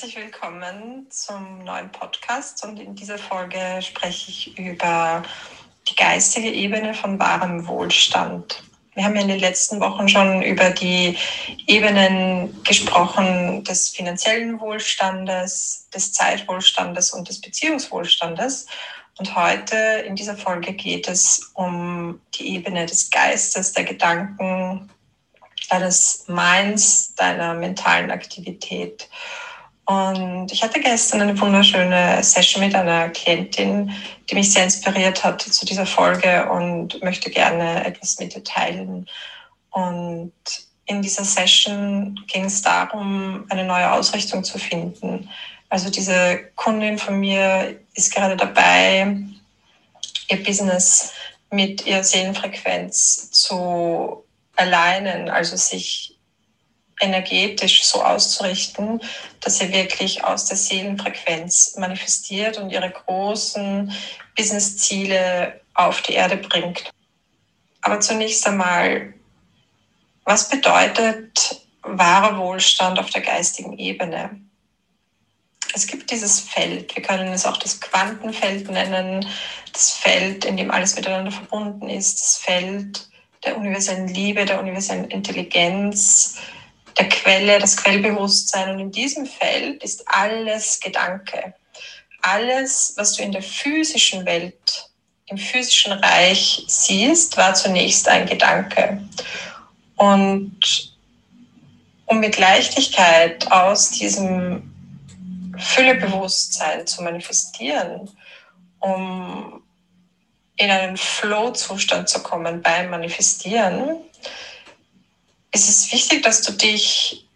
herzlich willkommen zum neuen Podcast. Und in dieser Folge spreche ich über die geistige Ebene von wahrem Wohlstand. Wir haben ja in den letzten Wochen schon über die Ebenen gesprochen des finanziellen Wohlstandes, des Zeitwohlstandes und des Beziehungswohlstandes. Und heute in dieser Folge geht es um die Ebene des Geistes, der Gedanken, deines Minds, deiner mentalen Aktivität. Und ich hatte gestern eine wunderschöne Session mit einer Klientin, die mich sehr inspiriert hat zu dieser Folge und möchte gerne etwas mit dir teilen. Und in dieser Session ging es darum, eine neue Ausrichtung zu finden. Also diese Kundin von mir ist gerade dabei, ihr Business mit ihrer Seelenfrequenz zu alignen, also sich energetisch so auszurichten, dass sie wirklich aus der Seelenfrequenz manifestiert und ihre großen Businessziele auf die Erde bringt. Aber zunächst einmal, was bedeutet wahrer Wohlstand auf der geistigen Ebene? Es gibt dieses Feld, wir können es auch das Quantenfeld nennen, das Feld, in dem alles miteinander verbunden ist, das Feld der universellen Liebe, der universellen Intelligenz, der Quelle, das Quellbewusstsein. Und in diesem Feld ist alles Gedanke. Alles, was du in der physischen Welt, im physischen Reich siehst, war zunächst ein Gedanke. Und um mit Leichtigkeit aus diesem Füllebewusstsein zu manifestieren, um in einen Flow-Zustand zu kommen beim Manifestieren, ist es wichtig, dass du dich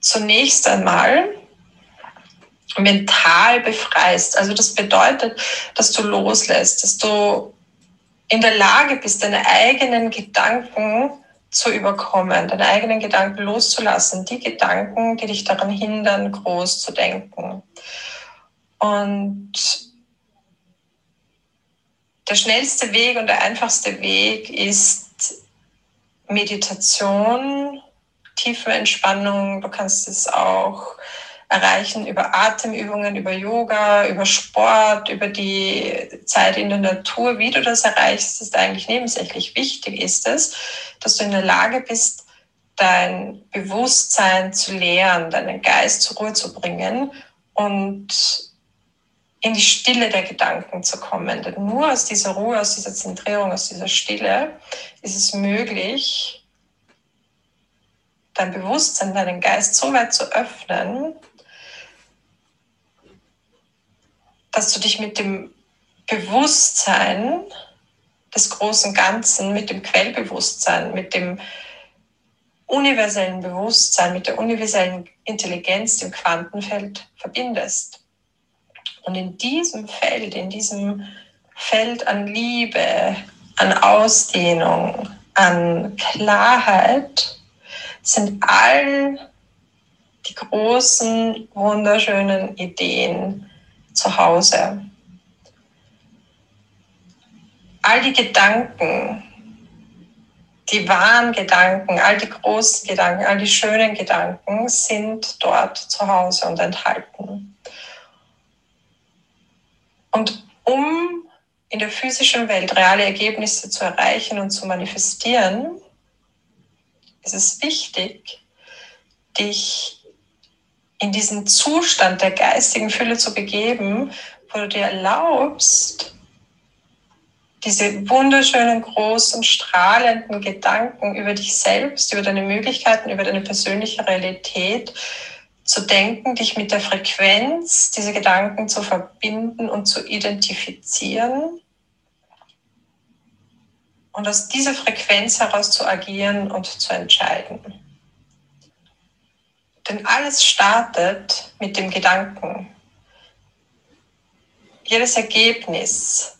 zunächst einmal mental befreist. Also das bedeutet, dass du loslässt, dass du in der Lage bist, deine eigenen Gedanken zu überkommen, deine eigenen Gedanken loszulassen, die Gedanken, die dich daran hindern, groß zu denken. Und der schnellste Weg und der einfachste Weg ist Meditation, tiefe Entspannung. Du kannst es auch erreichen über Atemübungen, über Yoga, über Sport, über die Zeit in der Natur. Wie du das erreichst, ist eigentlich nebensächlich. Wichtig ist es, dass du in der Lage bist, dein Bewusstsein zu lehren, deinen Geist zur Ruhe zu bringen und in die Stille der Gedanken zu kommen. Denn nur aus dieser Ruhe, aus dieser Zentrierung, aus dieser Stille ist es möglich, dein Bewusstsein, deinen Geist so weit zu öffnen, dass du dich mit dem Bewusstsein des großen Ganzen, mit dem Quellbewusstsein, mit dem universellen Bewusstsein, mit der universellen Intelligenz, dem Quantenfeld verbindest. Und in diesem Feld, in diesem Feld an Liebe, an Ausdehnung, an Klarheit sind all die großen, wunderschönen Ideen zu Hause. All die Gedanken, die wahren Gedanken, all die großen Gedanken, all die schönen Gedanken sind dort zu Hause und enthalten. Und um in der physischen Welt reale Ergebnisse zu erreichen und zu manifestieren, ist es wichtig, dich in diesen Zustand der geistigen Fülle zu begeben, wo du dir erlaubst, diese wunderschönen, großen, strahlenden Gedanken über dich selbst, über deine Möglichkeiten, über deine persönliche Realität zu denken, dich mit der Frequenz dieser Gedanken zu verbinden und zu identifizieren und aus dieser Frequenz heraus zu agieren und zu entscheiden. Denn alles startet mit dem Gedanken. Jedes Ergebnis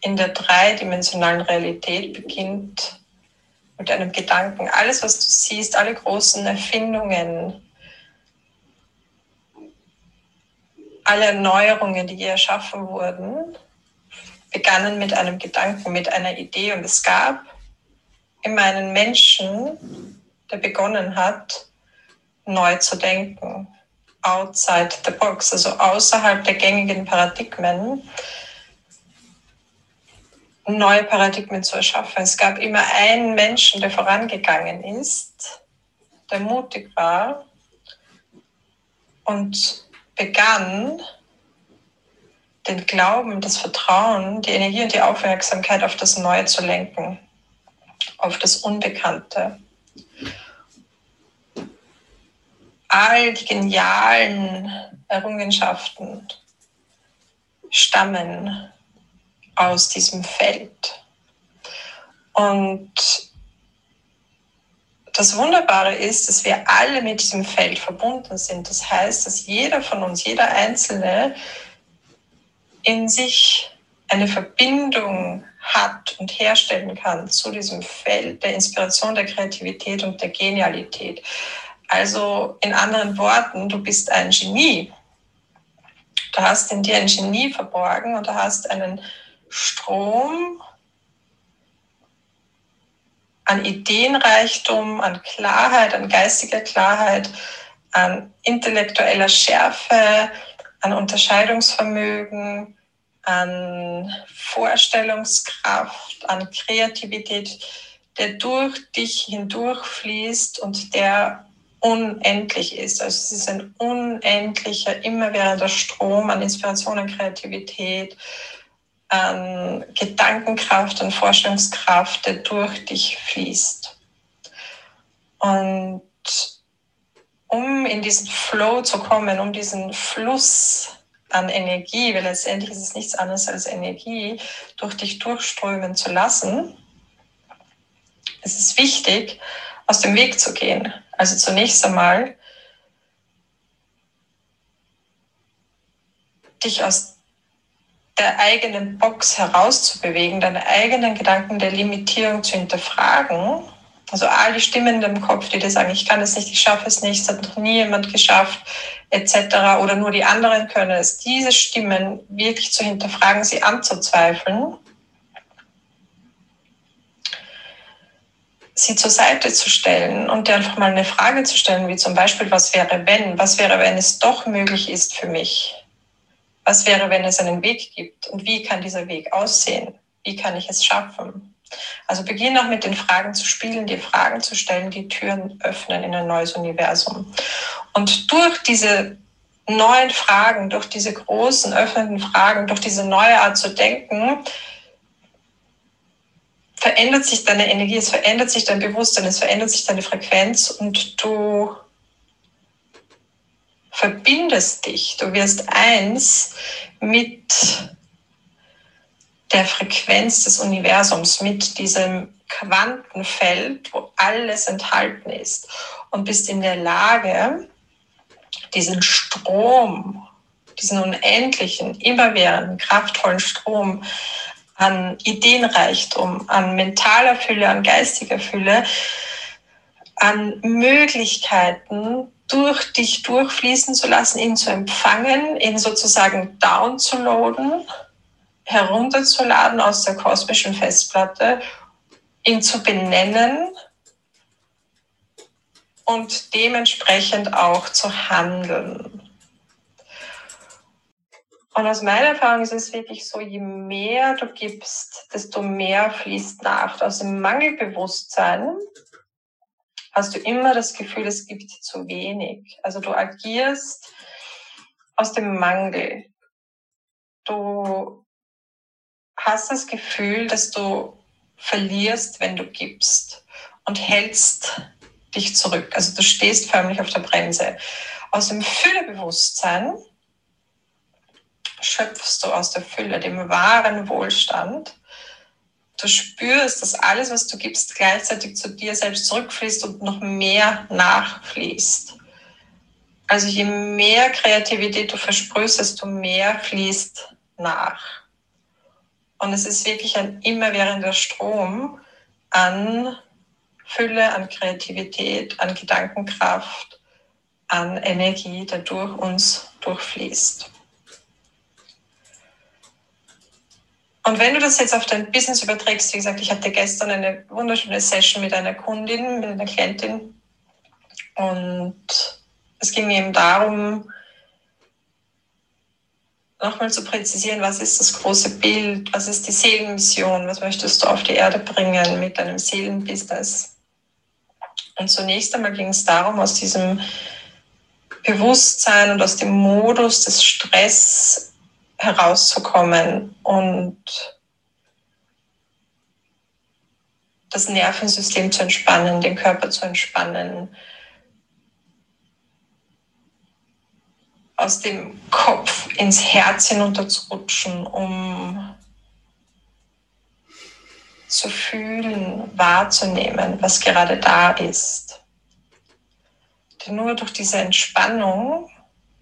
in der dreidimensionalen Realität beginnt mit einem Gedanken. Alles, was du siehst, alle großen Erfindungen, alle Erneuerungen, die erschaffen wurden, begannen mit einem Gedanken, mit einer Idee. Und es gab immer einen Menschen, der begonnen hat, neu zu denken. outside the box, also außerhalb der gängigen Paradigmen, neue Paradigmen zu erschaffen. Es gab immer einen Menschen, der vorangegangen ist, der mutig war und begann, den Glauben, das Vertrauen, die Energie und die Aufmerksamkeit auf das Neue zu lenken, auf das Unbekannte. All die genialen Errungenschaften stammen aus diesem Feld. Und das Wunderbare ist, dass wir alle mit diesem Feld verbunden sind. Das heißt, dass jeder von uns, jeder Einzelne in sich eine Verbindung hat und herstellen kann zu diesem Feld der Inspiration, der Kreativität und der Genialität. Also in anderen Worten, du bist ein Genie. Du hast in dir ein Genie verborgen und du hast einen Strom an Ideenreichtum, an Klarheit, an geistiger Klarheit, an intellektueller Schärfe, an Unterscheidungsvermögen, an Vorstellungskraft, an Kreativität, der durch dich hindurchfließt und der unendlich ist. Also es ist ein unendlicher, immerwährender Strom an Inspiration, an Kreativität, an Gedankenkraft, an Vorstellungskraft, der durch dich fließt. Und um in diesen Flow zu kommen, um diesen Fluss an Energie, weil letztendlich ist es nichts anderes als Energie, durch dich durchströmen zu lassen, es ist wichtig, aus dem Weg zu gehen. Also zunächst einmal dich aus der eigenen Box herauszubewegen, deine eigenen Gedanken der Limitierung zu hinterfragen also all die Stimmen dem Kopf, die dir sagen, ich kann es nicht, ich schaffe es nicht, es hat noch nie jemand geschafft, etc. Oder nur die anderen können es. Diese Stimmen wirklich zu hinterfragen, sie anzuzweifeln, sie zur Seite zu stellen und dir einfach mal eine Frage zu stellen, wie zum Beispiel, was wäre wenn? Was wäre, wenn es doch möglich ist für mich? Was wäre, wenn es einen Weg gibt? Und wie kann dieser Weg aussehen? Wie kann ich es schaffen? Also beginn auch mit den Fragen zu spielen, dir Fragen zu stellen, die Türen öffnen in ein neues Universum. Und durch diese neuen Fragen, durch diese großen öffnenden Fragen, durch diese neue Art zu denken, verändert sich deine Energie, es verändert sich dein Bewusstsein, es verändert sich deine Frequenz und du verbindest dich, du wirst eins mit der Frequenz des Universums, mit diesem Quantenfeld, wo alles enthalten ist und bist in der Lage, diesen Strom, diesen unendlichen, immerwährenden, kraftvollen Strom an Ideenreichtum, an mentaler Fülle, an geistiger Fülle, an Möglichkeiten durch dich durchfließen zu lassen, ihn zu empfangen, ihn sozusagen downzuladen herunterzuladen aus der kosmischen Festplatte, ihn zu benennen und dementsprechend auch zu handeln. Und aus meiner Erfahrung ist es wirklich so, je mehr du gibst, desto mehr fließt nach. Aus dem Mangelbewusstsein hast du immer das Gefühl, es gibt zu wenig. Also du agierst aus dem Mangel. Du hast das Gefühl, dass du verlierst, wenn du gibst und hältst dich zurück. Also du stehst förmlich auf der Bremse. Aus dem Füllebewusstsein schöpfst du aus der Fülle, dem wahren Wohlstand. Du spürst, dass alles, was du gibst, gleichzeitig zu dir selbst zurückfließt und noch mehr nachfließt. Also je mehr Kreativität du versprühst, desto mehr fließt nach. Und es ist wirklich ein immerwährender Strom an Fülle, an Kreativität, an Gedankenkraft, an Energie, der durch uns durchfließt. Und wenn du das jetzt auf dein Business überträgst, wie gesagt, ich hatte gestern eine wunderschöne Session mit einer Kundin, mit einer Klientin und es ging eben darum, nochmal zu präzisieren, was ist das große Bild, was ist die Seelenmission, was möchtest du auf die Erde bringen mit deinem Seelenbusiness. Und zunächst einmal ging es darum, aus diesem Bewusstsein und aus dem Modus des Stress herauszukommen und das Nervensystem zu entspannen, den Körper zu entspannen, aus dem Kopf ins Herz hinunterzurutschen, um zu fühlen, wahrzunehmen, was gerade da ist. Denn nur durch diese Entspannung,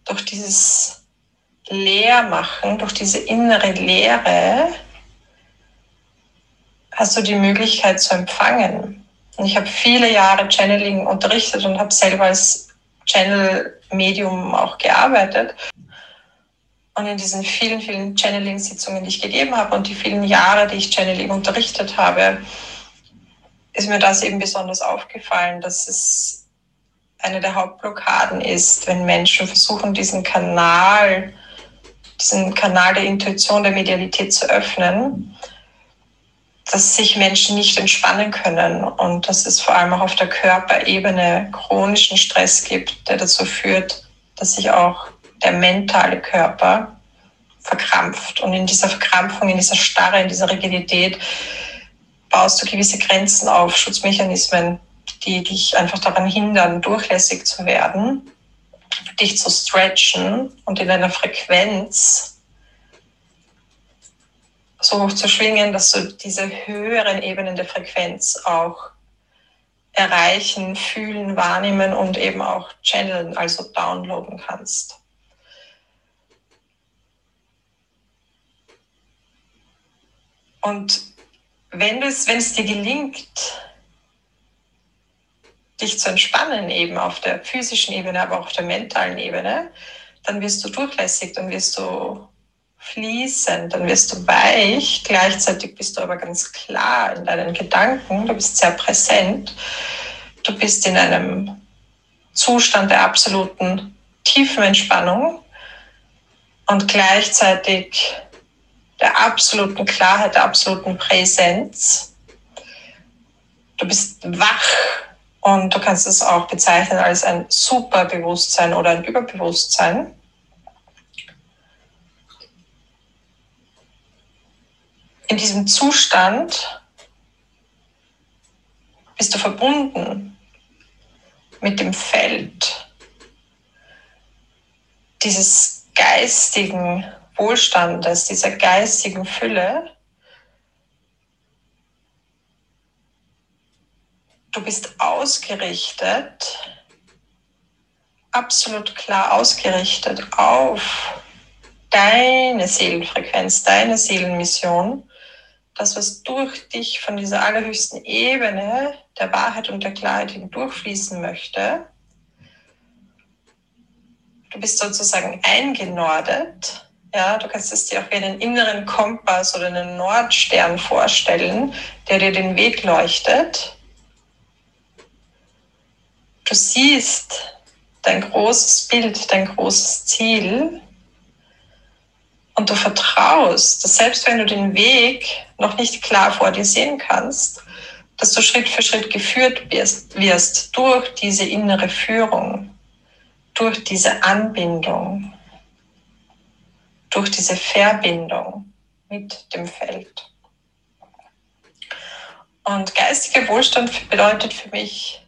durch dieses Leermachen, durch diese innere Leere, hast du die Möglichkeit zu empfangen. Und ich habe viele Jahre Channeling unterrichtet und habe selber als Channel-Medium auch gearbeitet. Und in diesen vielen, vielen Channeling-Sitzungen, die ich gegeben habe und die vielen Jahre, die ich Channeling unterrichtet habe, ist mir das eben besonders aufgefallen, dass es eine der Hauptblockaden ist, wenn Menschen versuchen, diesen Kanal, diesen Kanal der Intuition, der Medialität zu öffnen, dass sich Menschen nicht entspannen können und dass es vor allem auch auf der Körperebene chronischen Stress gibt, der dazu führt, dass sich auch der mentale Körper verkrampft. Und in dieser Verkrampfung, in dieser Starre, in dieser Rigidität baust du gewisse Grenzen auf, Schutzmechanismen, die dich einfach daran hindern, durchlässig zu werden, dich zu stretchen und in einer Frequenz so hoch zu schwingen, dass du diese höheren Ebenen der Frequenz auch erreichen, fühlen, wahrnehmen und eben auch channeln, also downloaden kannst. Und wenn es, wenn es dir gelingt, dich zu entspannen, eben auf der physischen Ebene, aber auch auf der mentalen Ebene, dann wirst du durchlässig, dann wirst du fließen, dann wirst du weich, gleichzeitig bist du aber ganz klar in deinen Gedanken, du bist sehr präsent, du bist in einem Zustand der absoluten tiefen Entspannung und gleichzeitig der absoluten Klarheit, der absoluten Präsenz. Du bist wach und du kannst es auch bezeichnen als ein Superbewusstsein oder ein Überbewusstsein. In diesem Zustand bist du verbunden mit dem Feld dieses geistigen Wohlstandes, dieser geistigen Fülle. Du bist ausgerichtet, absolut klar ausgerichtet auf deine Seelenfrequenz, deine Seelenmission, das, was durch dich von dieser allerhöchsten Ebene der Wahrheit und der Klarheit hindurchfließen möchte. Du bist sozusagen eingenordet ja, du kannst es dir auch wie einen inneren Kompass oder einen Nordstern vorstellen, der dir den Weg leuchtet. Du siehst dein großes Bild, dein großes Ziel und du vertraust, dass selbst wenn du den Weg noch nicht klar vor dir sehen kannst, dass du Schritt für Schritt geführt wirst, wirst durch diese innere Führung, durch diese Anbindung durch diese Verbindung mit dem Feld. Und geistiger Wohlstand bedeutet für mich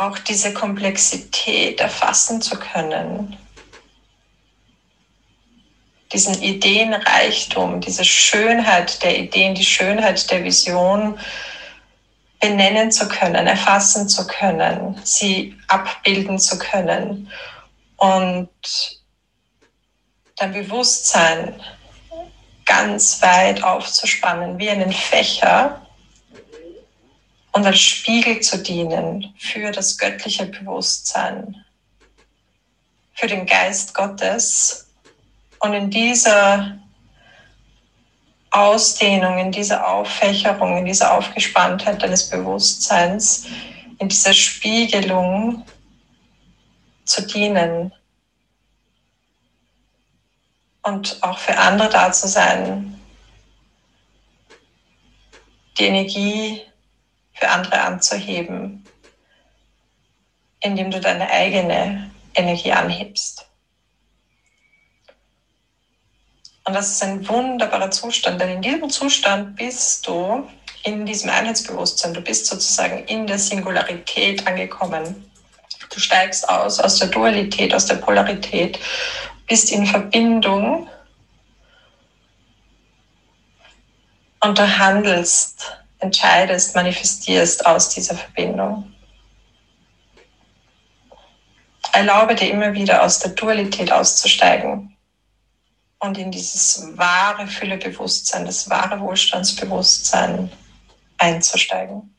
auch diese Komplexität erfassen zu können, diesen Ideenreichtum, diese Schönheit der Ideen, die Schönheit der Vision benennen zu können, erfassen zu können, sie abbilden zu können und dein Bewusstsein ganz weit aufzuspannen, wie einen Fächer und als Spiegel zu dienen für das göttliche Bewusstsein, für den Geist Gottes. Und in dieser Ausdehnung, in dieser Auffächerung, in dieser Aufgespanntheit deines Bewusstseins, in dieser Spiegelung zu dienen und auch für andere da zu sein, die Energie für andere anzuheben, indem du deine eigene Energie anhebst. Und das ist ein wunderbarer Zustand, denn in diesem Zustand bist du in diesem Einheitsbewusstsein, du bist sozusagen in der Singularität angekommen. Du steigst aus aus der Dualität, aus der Polarität, bist in Verbindung und du handelst, entscheidest, manifestierst aus dieser Verbindung. Erlaube dir immer wieder aus der Dualität auszusteigen und in dieses wahre Füllebewusstsein, das wahre Wohlstandsbewusstsein einzusteigen.